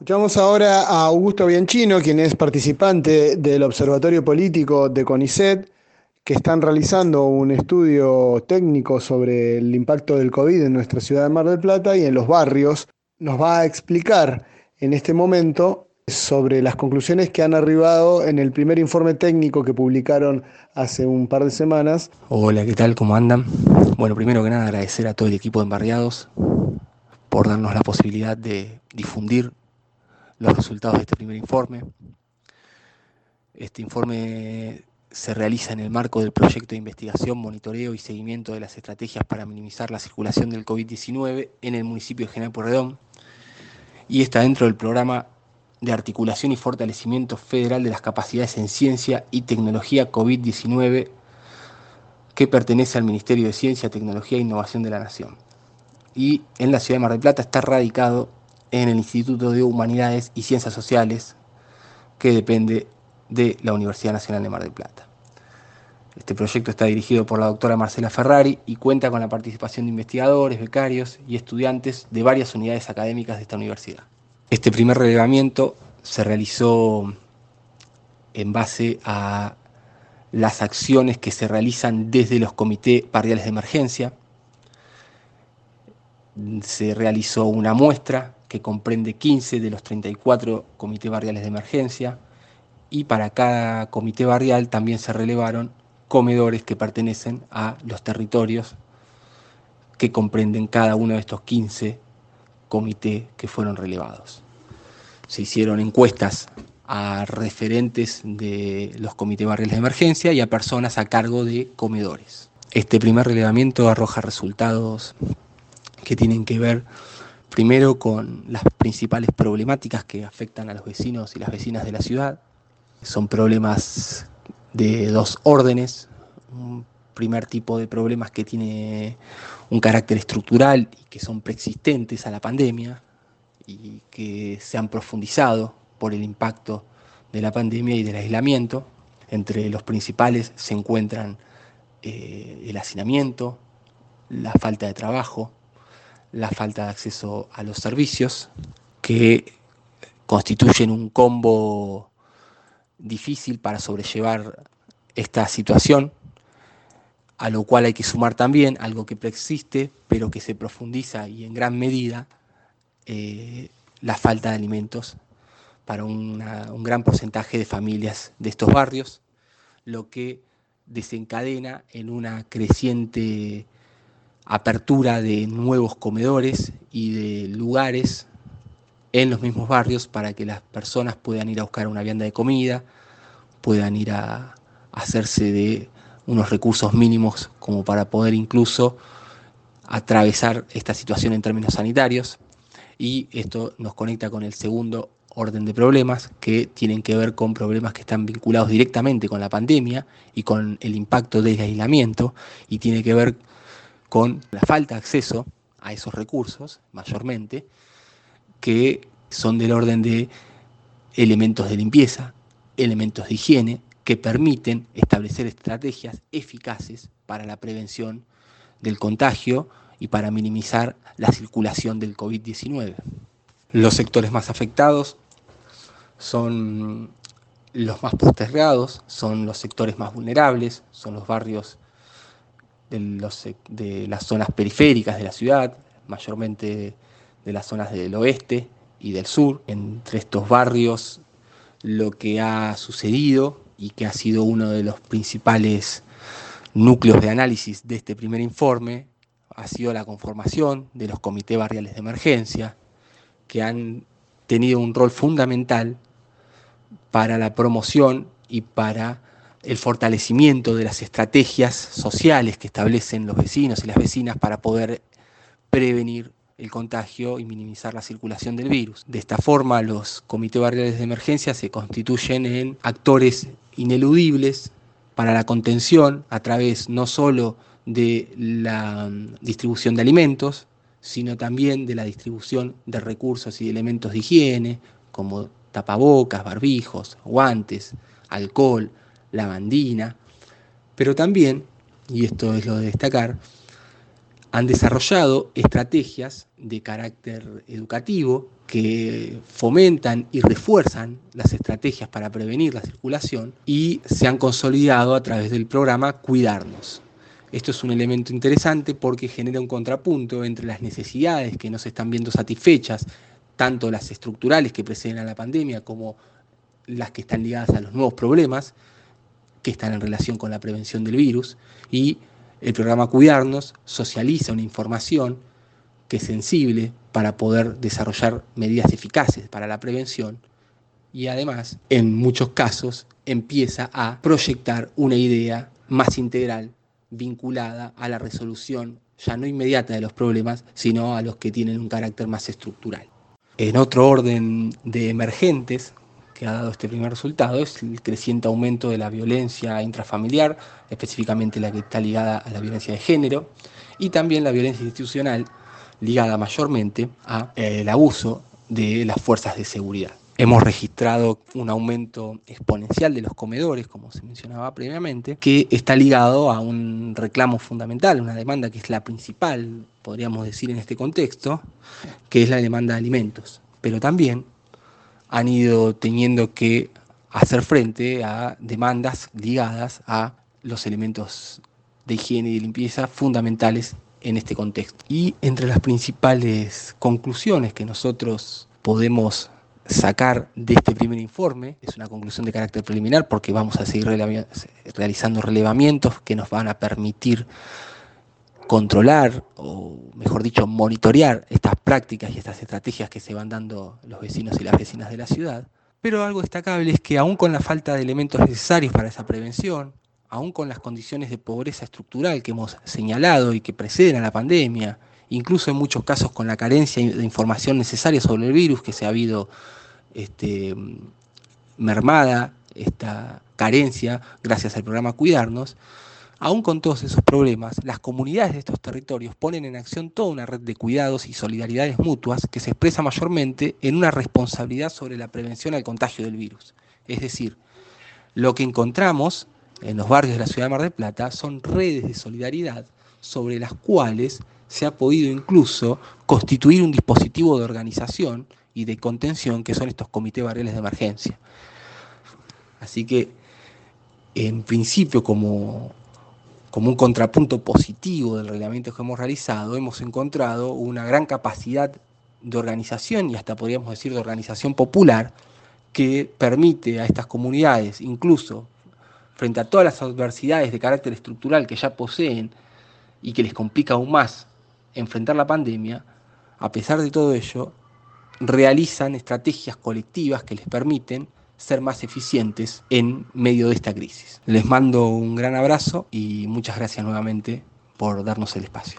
Escuchamos ahora a Augusto Bianchino, quien es participante del Observatorio Político de CONICET, que están realizando un estudio técnico sobre el impacto del COVID en nuestra ciudad de Mar del Plata y en los barrios. Nos va a explicar en este momento sobre las conclusiones que han arribado en el primer informe técnico que publicaron hace un par de semanas. Hola, ¿qué tal? ¿Cómo andan? Bueno, primero que nada agradecer a todo el equipo de Embarriados por darnos la posibilidad de difundir los resultados de este primer informe. Este informe se realiza en el marco del proyecto de investigación, monitoreo y seguimiento de las estrategias para minimizar la circulación del COVID-19 en el municipio de General Porredón y está dentro del programa de articulación y fortalecimiento federal de las capacidades en ciencia y tecnología COVID-19 que pertenece al Ministerio de Ciencia, Tecnología e Innovación de la Nación. Y en la ciudad de Mar del Plata está radicado en el Instituto de Humanidades y Ciencias Sociales, que depende de la Universidad Nacional de Mar del Plata. Este proyecto está dirigido por la doctora Marcela Ferrari y cuenta con la participación de investigadores, becarios y estudiantes de varias unidades académicas de esta universidad. Este primer relevamiento se realizó en base a las acciones que se realizan desde los comités barriales de emergencia. Se realizó una muestra que comprende 15 de los 34 comités barriales de emergencia, y para cada comité barrial también se relevaron comedores que pertenecen a los territorios que comprenden cada uno de estos 15 comités que fueron relevados. Se hicieron encuestas a referentes de los comités barriales de emergencia y a personas a cargo de comedores. Este primer relevamiento arroja resultados que tienen que ver Primero con las principales problemáticas que afectan a los vecinos y las vecinas de la ciudad. Son problemas de dos órdenes. Un primer tipo de problemas que tiene un carácter estructural y que son preexistentes a la pandemia y que se han profundizado por el impacto de la pandemia y del aislamiento. Entre los principales se encuentran eh, el hacinamiento, la falta de trabajo, la falta de acceso a los servicios, que constituyen un combo difícil para sobrellevar esta situación, a lo cual hay que sumar también algo que preexiste, pero que se profundiza y en gran medida eh, la falta de alimentos para un gran porcentaje de familias de estos barrios, lo que desencadena en una creciente apertura de nuevos comedores y de lugares en los mismos barrios para que las personas puedan ir a buscar una vianda de comida, puedan ir a, hacerse de unos recursos mínimos como para poder incluso atravesar esta situación en términos sanitarios. Y esto nos conecta con el segundo orden de problemas que tienen que ver con problemas que están vinculados directamente con la pandemia y con el impacto del aislamiento y tiene que ver con la falta de acceso a esos recursos, mayormente, que son del orden de elementos de limpieza, elementos de higiene, que permiten establecer estrategias eficaces para la prevención del contagio y para minimizar la circulación del COVID-19. Los sectores más afectados son los más postergados, son los sectores más vulnerables, son los barrios de, las zonas periféricas de la ciudad, mayormente de las zonas del oeste y del sur. Entre estos barrios lo que ha sucedido y que ha sido uno de los principales núcleos de análisis de este primer informe ha sido la conformación de los comités barriales de emergencia, que han tenido un rol fundamental para la promoción y para el fortalecimiento de las estrategias sociales que establecen los vecinos y las vecinas para poder prevenir el contagio y minimizar la circulación del virus. De esta forma, los comités barriales de emergencia se constituyen en actores ineludibles para la contención a través no solo de la mm, distribución de alimentos, sino también de la distribución de recursos y elementos de higiene, como tapabocas, barbijos, guantes, alcohol, lavandina, pero también, y esto es lo de destacar, han desarrollado estrategias de carácter educativo que fomentan y refuerzan las estrategias para prevenir la circulación y se han consolidado a través del programa Cuidarnos. Esto es un elemento interesante porque genera un contrapunto entre las necesidades que no se están viendo satisfechas, tanto las estructurales que preceden a la pandemia como las que están ligadas a los nuevos problemas que están en relación con la prevención del virus, y el programa Cuidarnos socializa una información que es sensible para poder desarrollar medidas eficaces para la prevención y además, en muchos casos, empieza a proyectar una idea más integral vinculada a la resolución ya no inmediata de los problemas, sino a los que tienen un carácter más estructural. En otro orden de emergentes que ha dado este primer resultado es el creciente aumento de la violencia intrafamiliar, específicamente la que está ligada a la violencia de género, y también la violencia institucional ligada mayormente al eh, abuso de las fuerzas de seguridad. Hemos registrado un aumento exponencial de los comedores, como se mencionaba previamente, que está ligado a un reclamo fundamental, una demanda que es la principal, podríamos decir en este contexto, que es la demanda de alimentos. Pero también han ido teniendo que hacer frente a demandas ligadas a los elementos de higiene y de limpieza fundamentales en este contexto. Y entre las principales conclusiones que nosotros podemos sacar de este primer informe, es una conclusión de carácter preliminar porque vamos a seguir realizando relevamientos que nos van a permitir controlar o mejor dicho monitorear estas prácticas y estas estrategias que se van dando los vecinos y las vecinas de la ciudad. Pero algo destacable es que aún con la falta de elementos necesarios para esa prevención, aún con las condiciones de pobreza estructural que hemos señalado y que preceden a la pandemia, incluso en muchos casos con la carencia de información necesaria sobre el virus que se ha habido este, mermada esta carencia gracias al programa Cuidarnos, aún con todos esos problemas, las comunidades de estos territorios ponen en acción toda una red de cuidados y solidaridades mutuas que se expresa mayormente en una responsabilidad sobre la prevención al contagio del virus. Es decir, lo que encontramos en los barrios de la ciudad de Mar del Plata son redes de solidaridad sobre las cuales se ha podido incluso constituir un dispositivo de organización y de contención que son estos comités barriales de emergencia. Así que, en principio, como, como un contrapunto positivo del reglamento que hemos realizado, hemos encontrado una gran capacidad de organización y hasta podríamos decir de organización popular que permite a estas comunidades, incluso frente a todas las adversidades de carácter estructural que ya poseen y que les complica aún más enfrentar la pandemia, a pesar de todo ello, realizan estrategias colectivas que les permiten ser más eficientes en medio de esta crisis. Les mando un gran abrazo y muchas gracias nuevamente por darnos el espacio.